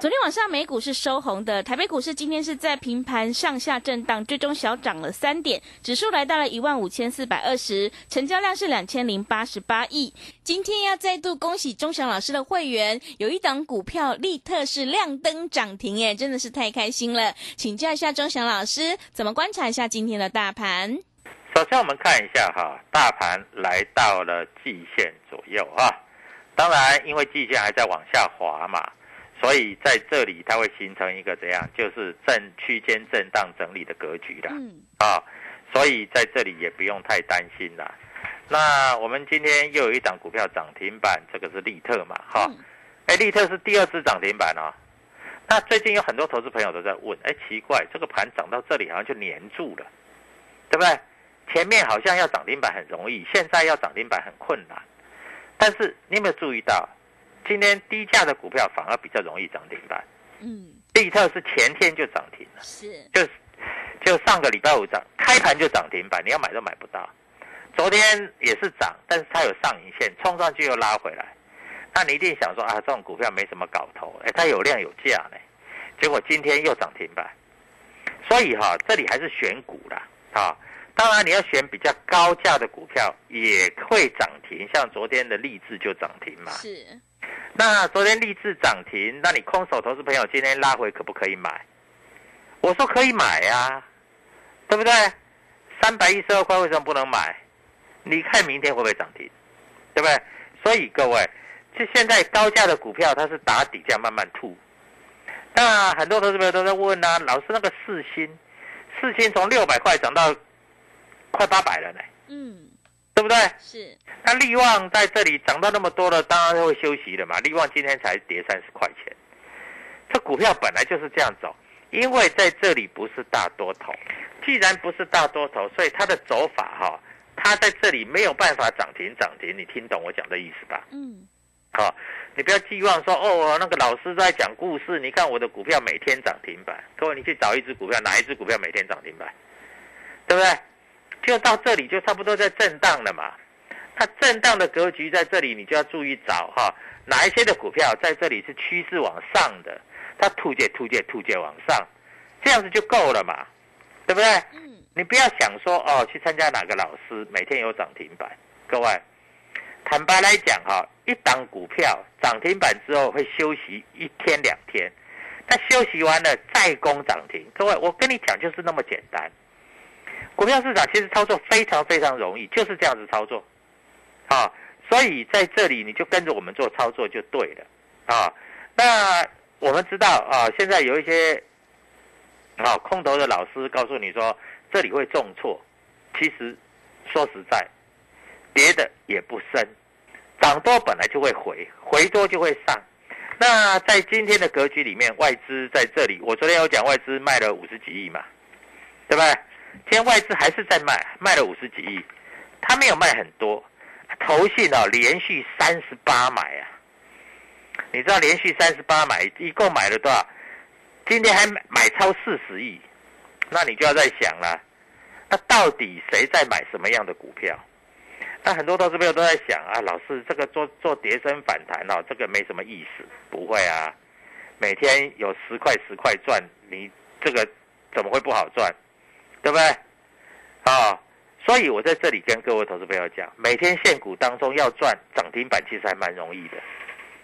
昨天晚上美股是收红的，台北股市今天是在平盘上下震荡，最终小涨了三点，指数来到了一万五千四百二十，成交量是两千零八十八亿。今天要再度恭喜钟祥老师的会员，有一档股票立特是亮灯涨停，耶，真的是太开心了。请教一下钟祥老师，怎么观察一下今天的大盘？首先我们看一下哈，大盘来到了季线左右哈，当然因为季线还在往下滑嘛。所以在这里，它会形成一个怎样？就是震区间震荡整理的格局的，嗯，啊，所以在这里也不用太担心啦。那我们今天又有一档股票涨停板，这个是利特嘛，哈，哎，利特是第二次涨停板哦。那最近有很多投资朋友都在问，哎，奇怪，这个盘涨到这里好像就黏住了，对不对？前面好像要涨停板很容易，现在要涨停板很困难。但是你有没有注意到？今天低价的股票反而比较容易涨停板。嗯，利特是前天就涨停了，是，就就上个礼拜五涨，开盘就涨停板，你要买都买不到。昨天也是涨，但是它有上影线，冲上去又拉回来。那你一定想说啊，这种股票没什么搞头，哎，它有量有价呢。结果今天又涨停板，所以哈，这里还是选股啦，啊。当然你要选比较高价的股票也会涨停，像昨天的励志就涨停嘛。是。那昨天励志涨停，那你空手投资朋友今天拉回可不可以买？我说可以买呀，对不对？三百一十二块为什么不能买？你看明天会不会涨停？对不对？所以各位，就现在高价的股票它是打底价慢慢吐。那很多投资朋友都在问啊，老师那个四星，四星从六百块涨到快八百了呢。嗯。对不对？是。那利旺在这里涨到那么多了，当然会休息了嘛。利旺今天才跌三十块钱，这股票本来就是这样走，因为在这里不是大多头。既然不是大多头，所以它的走法哈，它在这里没有办法涨停涨停。你听懂我讲的意思吧？嗯。好，你不要寄望说哦，那个老师在讲故事。你看我的股票每天涨停板，各位你去找一只股票，哪一只股票每天涨停板？对不对？就到这里就差不多在震荡了嘛，它震荡的格局在这里，你就要注意找哈，哪一些的股票在这里是趋势往上的，它突借突借突借往上，这样子就够了嘛，对不对？嗯。你不要想说哦，去参加哪个老师每天有涨停板，各位，坦白来讲哈，一档股票涨停板之后会休息一天两天，它休息完了再攻涨停，各位，我跟你讲就是那么简单。股票市场其实操作非常非常容易，就是这样子操作，啊，所以在这里你就跟着我们做操作就对了，啊，那我们知道啊，现在有一些啊空头的老师告诉你说这里会重挫，其实说实在，跌的也不深，涨多本来就会回，回多就会上，那在今天的格局里面，外资在这里，我昨天有讲外资卖了五十几亿嘛，对不对？今天外资还是在卖，卖了五十几亿，他没有卖很多，投信哦连续三十八买啊，你知道连续三十八买一共买了多少？今天还买超四十亿，那你就要在想了，那到底谁在买什么样的股票？那很多投资朋友都在想啊，老师这个做做跌升反弹哦，这个没什么意思，不会啊，每天有十块十块赚，你这个怎么会不好赚？对不对？啊，所以我在这里跟各位投资朋友讲，每天现股当中要赚涨停板，其实还蛮容易的，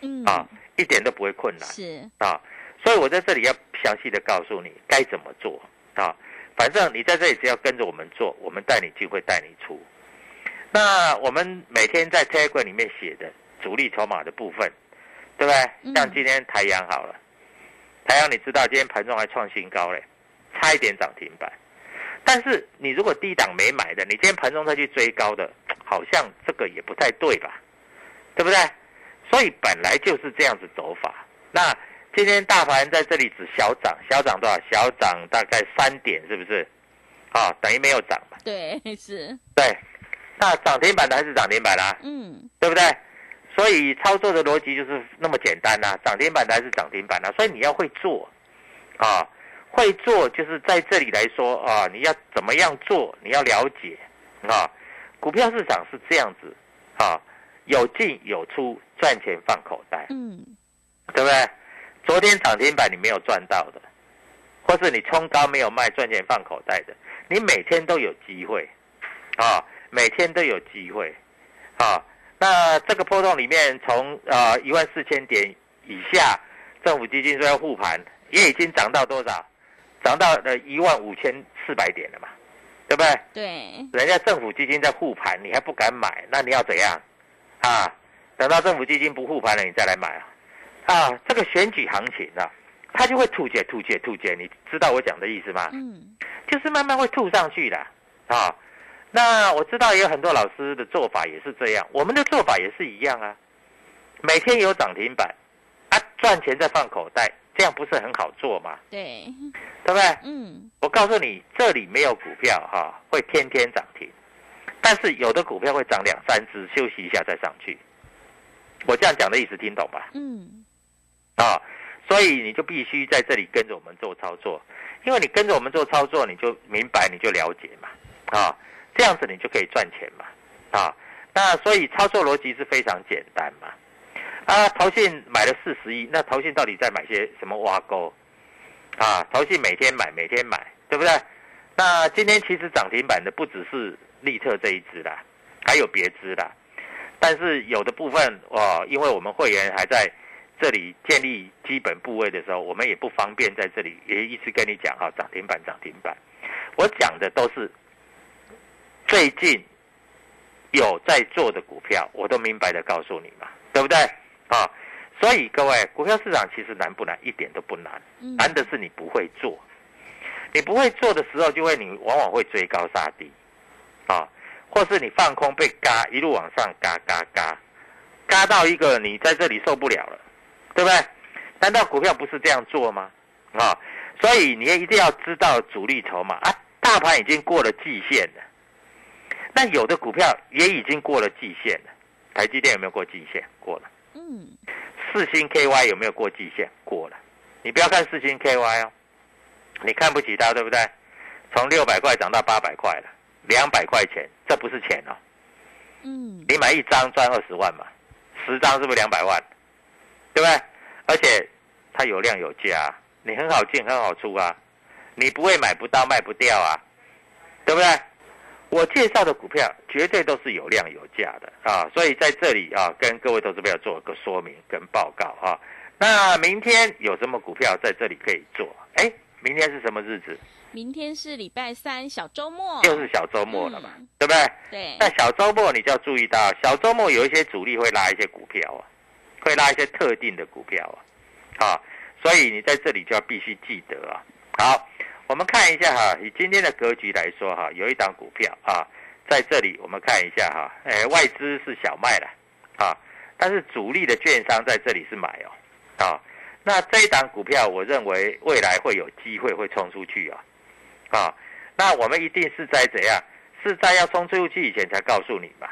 嗯，啊，一点都不会困难，是啊，所以我在这里要详细的告诉你该怎么做啊。反正你在这里只要跟着我们做，我们带你进会带你出。那我们每天在 Telegram 里面写的主力筹码的部分，对不对？像今天台阳好了，台阳你知道今天盘中还创新高嘞，差一点涨停板。但是你如果低档没买的，你今天盘中再去追高的，好像这个也不太对吧？对不对？所以本来就是这样子走法。那今天大盘在这里只小涨，小涨多少？小涨大概三点，是不是？啊，等于没有涨嘛？对，是。对，那涨停板的还是涨停板啦？嗯，对不对？所以操作的逻辑就是那么简单呐，涨停板的还是涨停板呐，所以你要会做，啊，会做就是在这里来说啊，你要怎么样做，你要了解，啊，股票市场是这样子，啊，有进有出，赚钱放口袋，嗯，对不对？昨天涨停板你没有赚到的，或是你冲高没有卖，赚钱放口袋的，你每天都有机会，啊，每天都有机会，啊。那这个波动里面，从呃一万四千点以下，政府基金说要护盘，也已经涨到多少？涨到呃一万五千四百点了嘛，对不对？对。人家政府基金在护盘，你还不敢买，那你要怎样？啊，等到政府基金不护盘了，你再来买啊！啊，这个选举行情啊，它就会吐解、吐解、吐解，你知道我讲的意思吗？嗯。就是慢慢会吐上去的啊。那我知道也有很多老师的做法也是这样，我们的做法也是一样啊。每天有涨停板，啊，赚钱再放口袋，这样不是很好做吗？对，对不对？嗯。我告诉你，这里没有股票哈会天天涨停，但是有的股票会涨两三只，休息一下再上去。我这样讲的意思听懂吧？嗯。啊，所以你就必须在这里跟着我们做操作，因为你跟着我们做操作，你就明白，你就了解嘛，啊。这样子你就可以赚钱嘛，啊，那所以操作逻辑是非常简单嘛，啊，投信买了四十亿，那投信到底在买些什么挖沟？啊，投信每天买，每天买，对不对？那今天其实涨停板的不只是利特这一支啦，还有别支啦，但是有的部分哦，因为我们会员还在这里建立基本部位的时候，我们也不方便在这里也一直跟你讲哈，涨停板涨停板，我讲的都是。最近有在做的股票，我都明白的告诉你嘛，对不对？啊，所以各位，股票市场其实难不难？一点都不难，难的是你不会做。你不会做的时候，就会你往往会追高杀低，啊，或是你放空被嘎一路往上嘎嘎嘎，嘎到一个你在这里受不了了，对不对？难道股票不是这样做吗？啊，所以你也一定要知道主力筹码啊，大盘已经过了季线了。那有的股票也已经过了季线了，台积电有没有过季线？过了。嗯。四星 KY 有没有过季线？过了。你不要看四星 KY 哦，你看不起它，对不对？从六百块涨到八百块了，两百块钱，这不是钱哦。嗯。你买一张赚二十万嘛，十张是不是两百万？对不对？而且它有量有价，你很好进很好出啊，你不会买不到卖不掉啊，对不对？我介绍的股票绝对都是有量有价的啊，所以在这里啊，跟各位投资朋友做个说明跟报告啊。那明天有什么股票在这里可以做？哎，明天是什么日子？明天是礼拜三，小周末，又是小周末了嘛，对不对？对。那小周末你就要注意到，小周末有一些主力会拉一些股票啊，会拉一些特定的股票啊，啊，所以你在这里就要必须记得啊。好。我们看一下哈，以今天的格局来说哈，有一档股票啊，在这里我们看一下哈，哎，外资是小卖了啊，但是主力的券商在这里是买哦，啊，那这一档股票我认为未来会有机会会冲出去啊，啊，那我们一定是在怎样？是在要冲出去以前才告诉你嘛，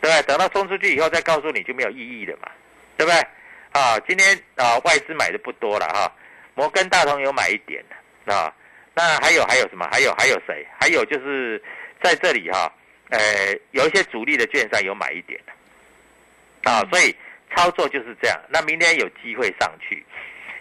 对不对？等到冲出去以后再告诉你就没有意义了嘛，对不对？啊，今天啊外资买的不多了哈，摩根大通有买一点的啊。那还有还有什么？还有还有谁？还有就是在这里哈，呃，有一些主力的券商有买一点的，啊，所以操作就是这样。那明天有机会上去，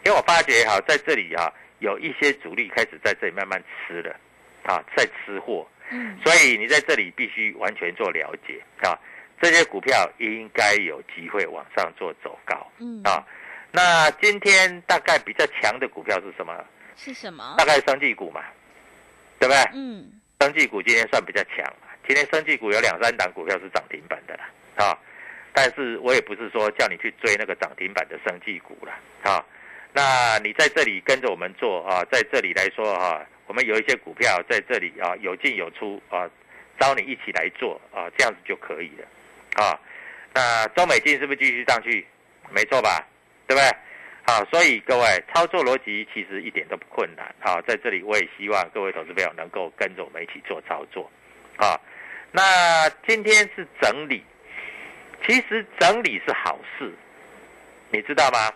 因为我发觉哈，在这里哈，有一些主力开始在这里慢慢吃了，啊，在吃货，嗯，所以你在这里必须完全做了解啊，这些股票应该有机会往上做走高，嗯，啊，那今天大概比较强的股票是什么？是什么？大概生技股嘛，对不对？嗯，生技股今天算比较强嘛。今天生技股有两三档股票是涨停板的啦，啊，但是我也不是说叫你去追那个涨停板的生技股了，啊，那你在这里跟着我们做啊，在这里来说哈，我们有一些股票在这里啊有进有出啊，招你一起来做啊，这样子就可以了，啊，那中美金是不是继续上去？没错吧？对不对？啊，所以各位操作逻辑其实一点都不困难啊，在这里我也希望各位投资朋友能够跟着我们一起做操作，啊，那今天是整理，其实整理是好事，你知道吗？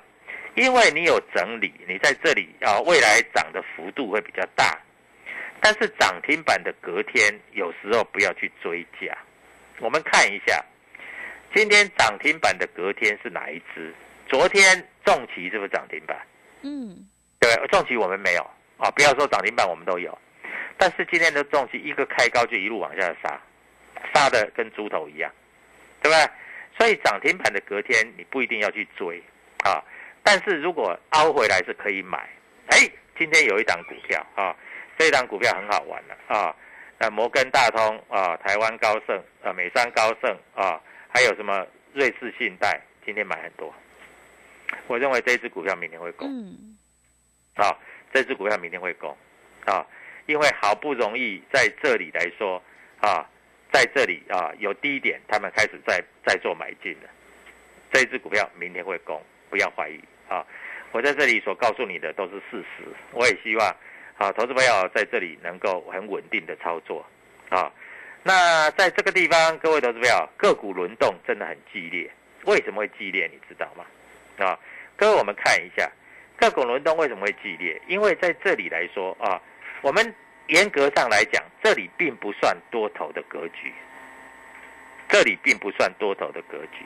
因为你有整理，你在这里啊，未来涨的幅度会比较大。但是涨停板的隔天，有时候不要去追价。我们看一下，今天涨停板的隔天是哪一只？昨天重旗是不是涨停板？嗯，对，重旗我们没有啊，不要说涨停板我们都有。但是今天的重旗一个开高就一路往下杀，杀的跟猪头一样，对不对？所以涨停板的隔天你不一定要去追啊，但是如果凹回来是可以买。哎，今天有一档股票啊，这一档股票很好玩的啊，那摩根大通啊，台湾高盛啊，美商高盛啊，还有什么瑞士信贷，今天买很多。我认为这支股票明天会攻，嗯，啊，这支股票明天会攻，啊，因为好不容易在这里来说，啊。在这里啊，有低点，他们开始在在做买进了。这一只股票明天会攻，不要怀疑啊！我在这里所告诉你的都是事实。我也希望啊，投资朋友在这里能够很稳定的操作啊。那在这个地方，各位投资朋友，个股轮动真的很激烈。为什么会激烈？你知道吗？啊，各位我们看一下个股轮动为什么会激烈？因为在这里来说啊，我们。严格上来讲，这里并不算多头的格局，这里并不算多头的格局，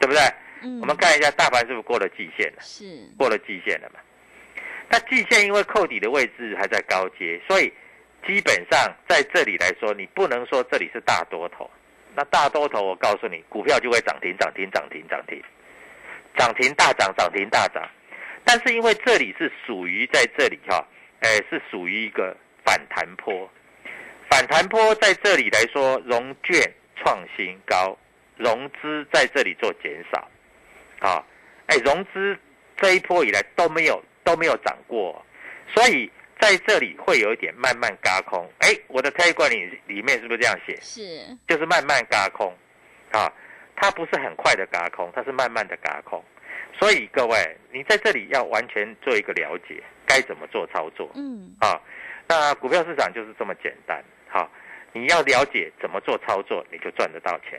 对不对？嗯。我们看一下大盘是不是过了季线了？是。过了季线了嘛？那季线因为扣底的位置还在高阶，所以基本上在这里来说，你不能说这里是大多头。那大多头，我告诉你，股票就会涨停、涨停、涨停、涨停，涨停大涨、涨停大涨。但是因为这里是属于在这里哈，哎，是属于一个。反弹坡，反弹坡在这里来说，融券创新高，融资在这里做减少，啊，哎，融资这一波以来都没有都没有涨过，所以在这里会有一点慢慢嘎空。哎，我的推管里里面是不是这样写？是，就是慢慢嘎空，啊，它不是很快的嘎空，它是慢慢的嘎空。所以各位，你在这里要完全做一个了解，该怎么做操作？嗯，啊。那股票市场就是这么简单，好，你要了解怎么做操作，你就赚得到钱，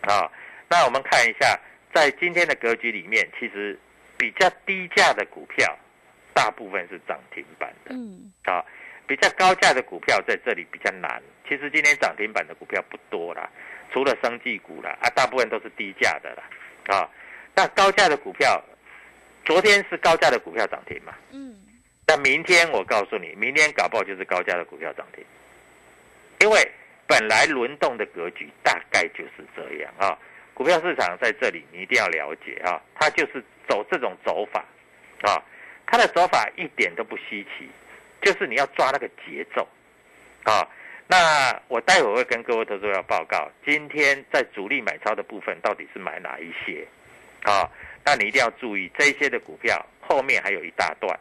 啊，那我们看一下，在今天的格局里面，其实比较低价的股票，大部分是涨停板的，嗯，啊，比较高价的股票在这里比较难。其实今天涨停板的股票不多啦，除了生技股啦，啊，大部分都是低价的啦，啊，那高价的股票，昨天是高价的股票涨停嘛，嗯。那明天我告诉你，明天搞不好就是高价的股票涨停，因为本来轮动的格局大概就是这样啊。股票市场在这里你一定要了解啊，它就是走这种走法啊，它的走法一点都不稀奇，就是你要抓那个节奏啊。那我待会会跟各位投资者报告，今天在主力买超的部分到底是买哪一些啊？那你一定要注意，这些的股票后面还有一大段。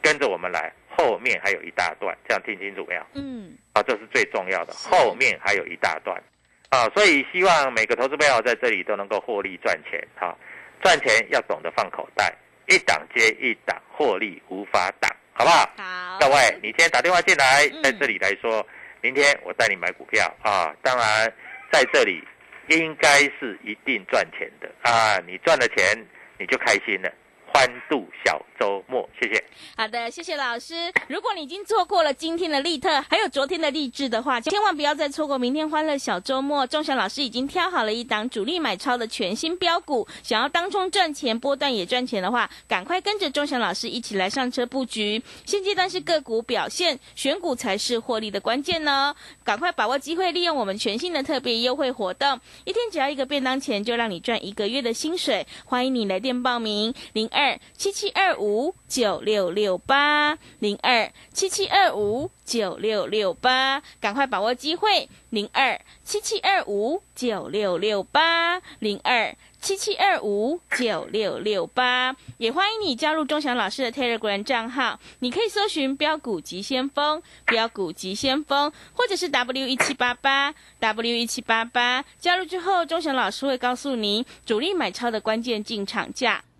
跟着我们来，后面还有一大段，这样听清楚没有？嗯，啊，这是最重要的，后面还有一大段，啊，所以希望每个投资朋友在这里都能够获利赚钱，哈，赚钱要懂得放口袋，一档接一档，获利无法挡，好不好？好，各位，你今天打电话进来，在这里来说，明天我带你买股票啊，当然在这里应该是一定赚钱的啊，你赚了钱你就开心了。欢度小周末，谢谢。好的，谢谢老师。如果你已经错过了今天的利特，还有昨天的励志的话，千万不要再错过明天欢乐小周末。钟祥老师已经挑好了一档主力买超的全新标股，想要当冲赚钱、波段也赚钱的话，赶快跟着钟祥老师一起来上车布局。现阶段是个股表现，选股才是获利的关键呢。赶快把握机会，利用我们全新的特别优惠活动，一天只要一个便当钱，就让你赚一个月的薪水。欢迎你来电报名零二。二七七二五九六六八零二七七二五九六六八，赶快把握机会！零二七七二五九六六八零二。七七二五九六六八，也欢迎你加入钟祥老师的 Telegram 账号。你可以搜寻“标股急先锋”、“标股急先锋”，或者是 W 一七八八 W 一七八八。加入之后，钟祥老师会告诉您主力买超的关键进场价，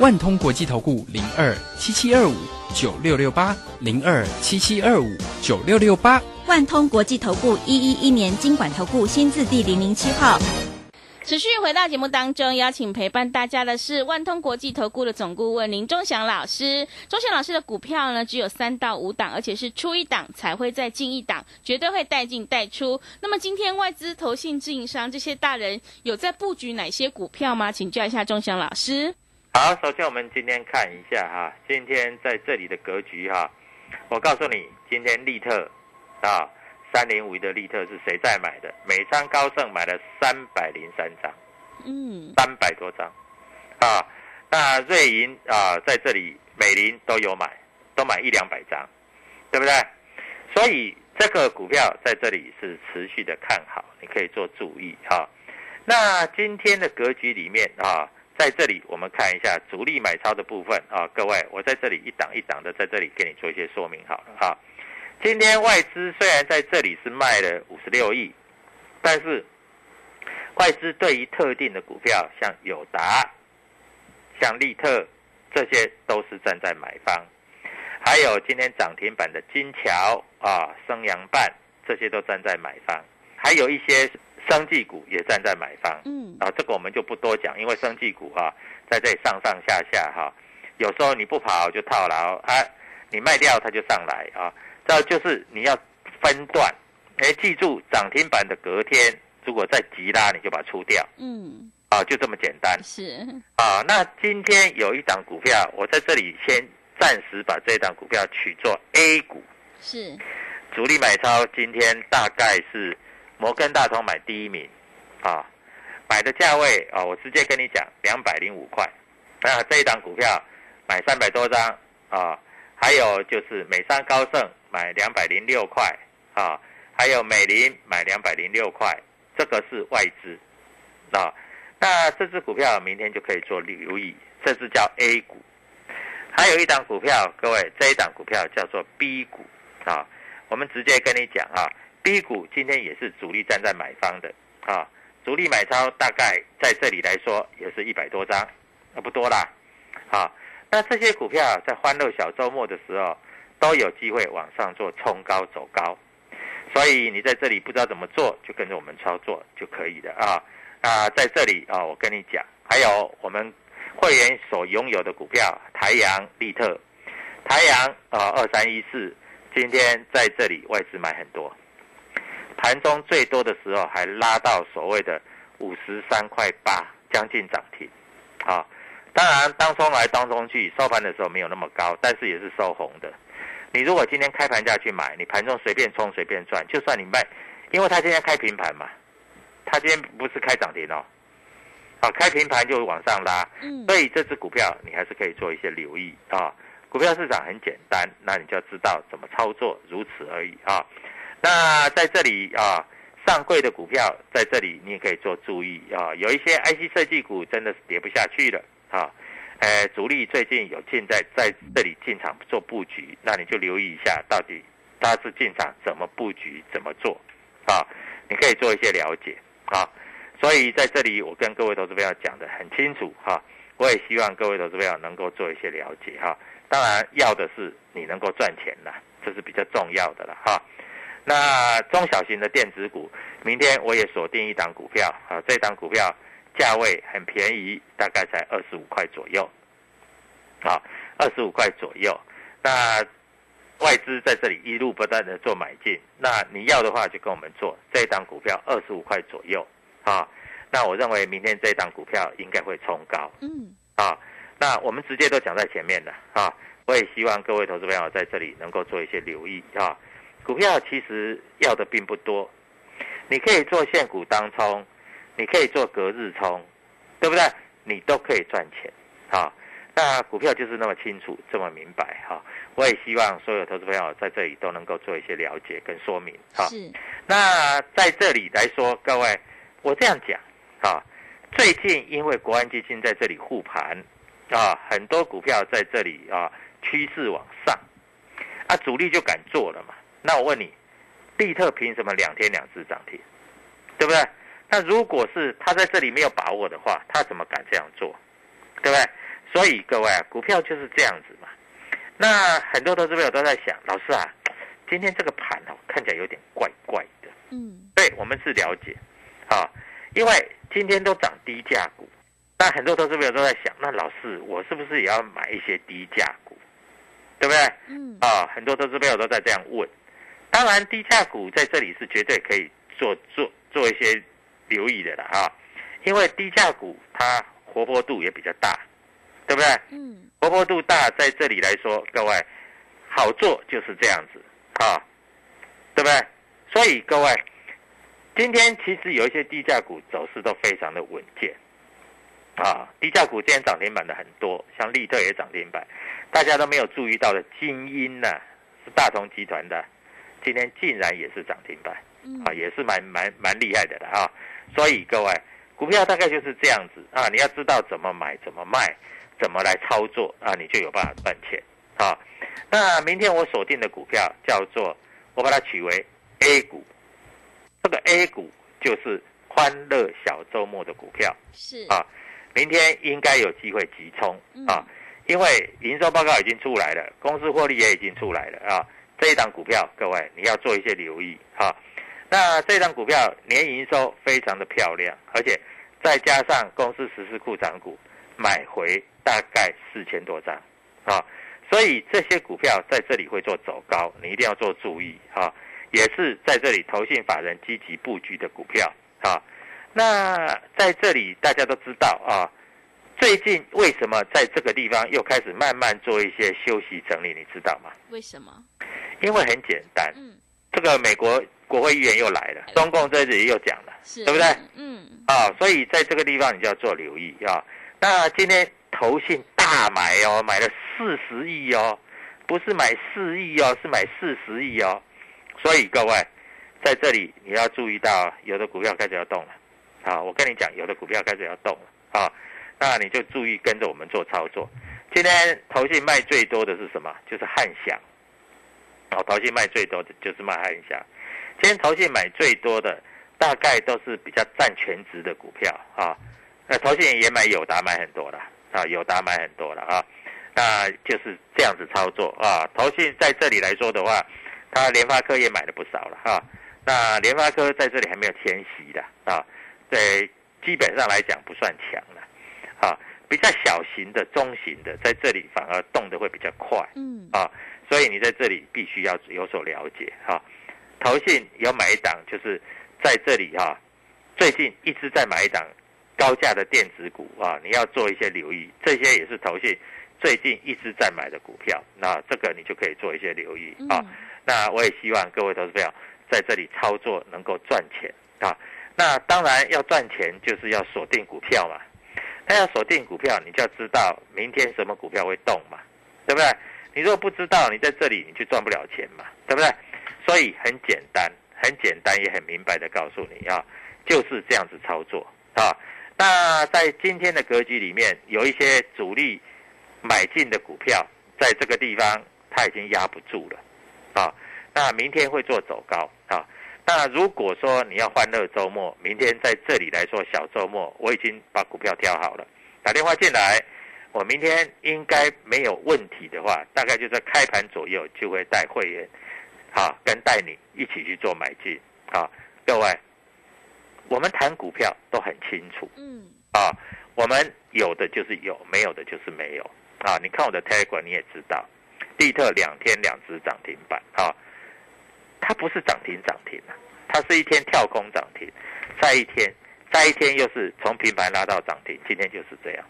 万通国际投顾零二七七二五九六六八零二七七二五九六六八。万通国际投顾一一一年经管投顾新字第零零七号。持续回到节目当中，邀请陪伴大家的是万通国际投顾的总顾问林忠祥老师。忠祥老师的股票呢，只有三到五档，而且是出一档才会再进一档，绝对会带进带出。那么今天外资、投信、自营商这些大人有在布局哪些股票吗？请教一下忠祥老师。好，首先我们今天看一下哈，今天在这里的格局哈，我告诉你，今天利特啊。三零五的利特是谁在买的？美商高盛买了三百零三张，嗯，三百多张，啊，那瑞银啊在这里，美林都有买，都买一两百张，对不对？所以这个股票在这里是持续的看好，你可以做注意哈。那今天的格局里面啊，在这里我们看一下主力买超的部分啊，各位，我在这里一档一档的在这里给你做一些说明好了哈。今天外资虽然在这里是卖了五十六亿，但是外资对于特定的股票，像友达、像利特，这些都是站在买方；还有今天涨停板的金桥啊、升阳半，这些都站在买方；还有一些生技股也站在买方。嗯，啊，这个我们就不多讲，因为生技股啊，在这里上上下下哈，有时候你不跑就套牢啊，你卖掉它就上来啊。这就是你要分段，哎，记住涨停板的隔天，如果再急拉，你就把它出掉。嗯，啊，就这么简单。是啊，那今天有一档股票，我在这里先暂时把这档股票取作 A 股。是主力买超，今天大概是摩根大通买第一名，啊，买的价位啊，我直接跟你讲，两百零五块。那这一档股票买三百多张啊，还有就是美商高盛。买两百零六块啊，还有美林买两百零六块，这个是外资啊。那这只股票明天就可以做留意，这只叫 A 股。还有一档股票，各位这一档股票叫做 B 股啊。我们直接跟你讲啊，B 股今天也是主力站在买方的啊，主力买超大概在这里来说也是一百多张，那不多啦。啊，那这些股票在欢乐小周末的时候。都有机会往上做冲高走高，所以你在这里不知道怎么做，就跟着我们操作就可以了啊。那在这里啊，我跟你讲，还有我们会员所拥有的股票，台阳、利特、台阳啊，二三一四，今天在这里外资买很多，盘中最多的时候还拉到所谓的五十三块八，将近涨停啊。当然当中来当中去，收盘的时候没有那么高，但是也是收红的。你如果今天开盘价去买，你盘中随便冲随便赚，就算你卖，因为它今天开平盘嘛，它今天不是开涨停哦，好，开平盘就往上拉，嗯，所以这只股票你还是可以做一些留意啊。股票市场很简单，那你就要知道怎么操作，如此而已啊。那在这里啊，上柜的股票在这里你也可以做注意啊，有一些 IC 设计股真的是跌不下去了啊。呃，主力最近有进在在这里进场做布局，那你就留意一下，到底他是进场怎么布局，怎么做，啊，你可以做一些了解，啊，所以在这里我跟各位投资朋友讲的很清楚，哈，我也希望各位投资朋友能够做一些了解，哈，当然要的是你能够赚钱啦，这是比较重要的了，哈，那中小型的电子股，明天我也锁定一档股票，啊，这档股票。价位很便宜，大概才二十五块左右，啊，二十五块左右。那外资在这里一路不断的做买进，那你要的话就跟我们做这一档股票二十五块左右，啊，那我认为明天这一档股票应该会冲高，嗯，啊，那我们直接都讲在前面了，啊，我也希望各位投资朋友在这里能够做一些留意，啊，股票其实要的并不多，你可以做现股当冲。你可以做隔日冲，对不对？你都可以赚钱，好。那股票就是那么清楚，这么明白，哈。我也希望所有投资朋友在这里都能够做一些了解跟说明，哈。是。那在这里来说，各位，我这样讲，哈。最近因为国安基金在这里护盘，啊，很多股票在这里啊趋势往上，啊，主力就敢做了嘛。那我问你，利特凭什么两天两次涨停，对不对？那如果是他在这里没有把握的话，他怎么敢这样做，对不对？所以各位啊，股票就是这样子嘛。那很多投资朋友都在想，老师啊，今天这个盘哦看起来有点怪怪的。嗯，对我们是了解，啊，因为今天都涨低价股，那很多投资朋友都在想，那老师我是不是也要买一些低价股，对不对？嗯，啊，很多投资朋友都在这样问。当然，低价股在这里是绝对可以做做做一些留意的了啊，因为低价股它活泼度也比较大，对不对？嗯，活泼度大，在这里来说，各位好做就是这样子啊，对不对？所以各位，今天其实有一些低价股走势都非常的稳健啊，低价股今天涨停板的很多，像利特也涨停板，大家都没有注意到的精英呢、是大同集团的，今天竟然也是涨停板嗯啊，也是蛮蛮蛮厉害的了啊。所以各位，股票大概就是这样子啊，你要知道怎么买、怎么卖、怎么来操作啊，你就有办法赚钱啊。那明天我锁定的股票叫做，我把它取为 A 股，这个 A 股就是欢乐小周末的股票是啊，明天应该有机会急冲啊嗯，因为营收报告已经出来了，公司获利也已经出来了啊。这一档股票，各位你要做一些留意哈。那这档股票年营收非常的漂亮，而且再加上公司实施库藏股买回大概四千多张啊，所以这些股票在这里会做走高，你一定要做注意啊。也是在这里投信法人积极布局的股票啊。那在这里大家都知道啊，最近为什么在这个地方又开始慢慢做一些休息整理，你知道吗？为什么？因为很简单，嗯，这个美国国会议员又来了，中共在这里又讲了是，对不对？嗯，啊，所以在这个地方你就要做留意啊。那今天投信大买哦，买了四十亿哦，不是买四亿哦，是买四十亿哦。所以各位在这里你要注意到，有的股票开始要动了啊。我跟你讲，有的股票开始要动了啊，那你就注意跟着我们做操作。今天投信卖最多的是什么？就是汉翔。哦，投信卖最多的就是卖汉翔。今天投信买最多的大概都是比较占全值的股票啊。那投信也买友达买很多了啊，友达买很多了啊。那就是这样子操作啊。投信在这里来说的话，它联发科也买了不少了哈、那联发科在这里还没有迁徙的啊，对，基本上来讲不算强了啊。比较小型的、中型的，在这里反而动得会比较快。嗯，啊，所以你在这里必须要有所了解哈、投信有买一档，就是在这里哈、最近一直在买一档高价的电子股啊，你要做一些留意，这些也是投信最近一直在买的股票，那这个你就可以做一些留意啊。嗯那我也希望各位投资朋友在这里操作能够赚钱啊。那当然要赚钱，就是要锁定股票嘛。那要锁定股票，你就要知道明天什么股票会动嘛，对不对？你如果不知道，你在这里你就赚不了钱嘛，对不对？所以很简单，很简单也很明白的告诉你啊，就是这样子操作啊。那在今天的格局里面，有一些主力买进的股票，在这个地方它已经压不住了啊。那明天会做走高啊。那如果说你要欢乐周末，明天在这里来说小周末，我已经把股票挑好了，打电话进来，我明天应该没有问题的话，大概就在开盘左右就会带会员，啊，跟带你一起去做买进啊，各位，我们谈股票都很清楚嗯，啊，我们有的就是有，没有的就是没有啊。你看我的 Telegram 你也知道，利特两天两只涨停板啊。它不是涨停涨停啊，是一天跳空涨停，再一天，再一天又是从平盘拉到涨停，今天就是这样。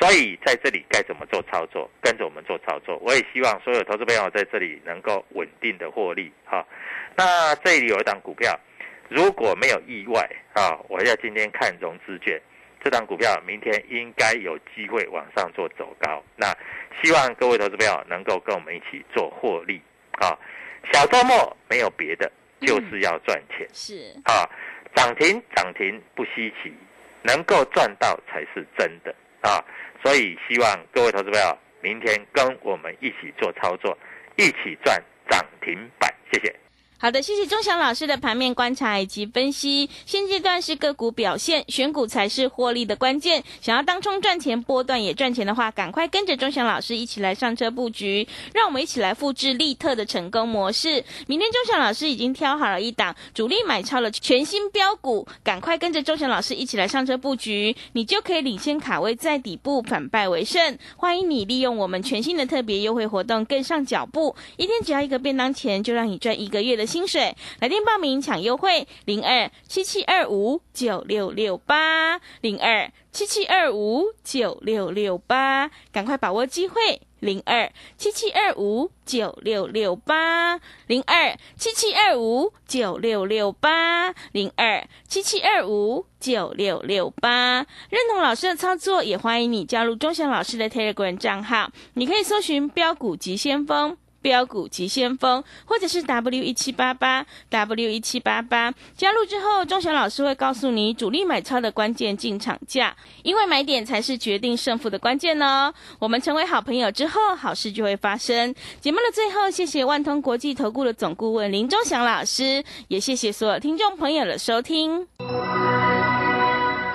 所以在这里该怎么做操作，跟着我们做操作。我也希望所有投资朋友在这里能够稳定的获利哈、那这里有一档股票，如果没有意外啊，我要今天看融资券，这档股票明天应该有机会往上做走高。那希望各位投资朋友能够跟我们一起做获利啊。小周末没有别的，就是要赚钱、是，啊！涨停涨停不稀奇，能够赚到才是真的啊！所以希望各位投资朋友明天跟我们一起做操作，一起赚涨停板。谢谢。好的，谢谢钟祥老师的盘面观察以及分析。现阶段是个股表现，选股才是获利的关键。想要当冲赚钱，波段也赚钱的话，赶快跟着钟祥老师一起来上车布局。让我们一起来复制利特的成功模式。明天钟祥老师已经挑好了一档主力买超了全新标股，赶快跟着钟祥老师一起来上车布局，你就可以领先卡位在底部，反败为胜。欢迎你利用我们全新的特别优惠活动，跟上脚步。一天只要一个便当钱，就让你赚一个月的。薪水来电报名抢优惠，零二七七二五九六六八零二七七二五九六六八，赶快把握机会，零二七七二五九六六八零二七七二五九六六八零二七七二五九六六八。认同老师的操作，也欢迎你加入钟祥老师的 Telegram 账号，你可以搜寻标股急先锋。标股急先锋，或者是 W 一七八八 W 一七八八，加入之后，钟祥老师会告诉你主力买超的关键进场价，因为买点才是决定胜负的关键哦。我们成为好朋友之后，好事就会发生。节目的最后，谢谢万通国际投顾的总顾问林钟祥老师，也谢谢所有听众朋友的收听。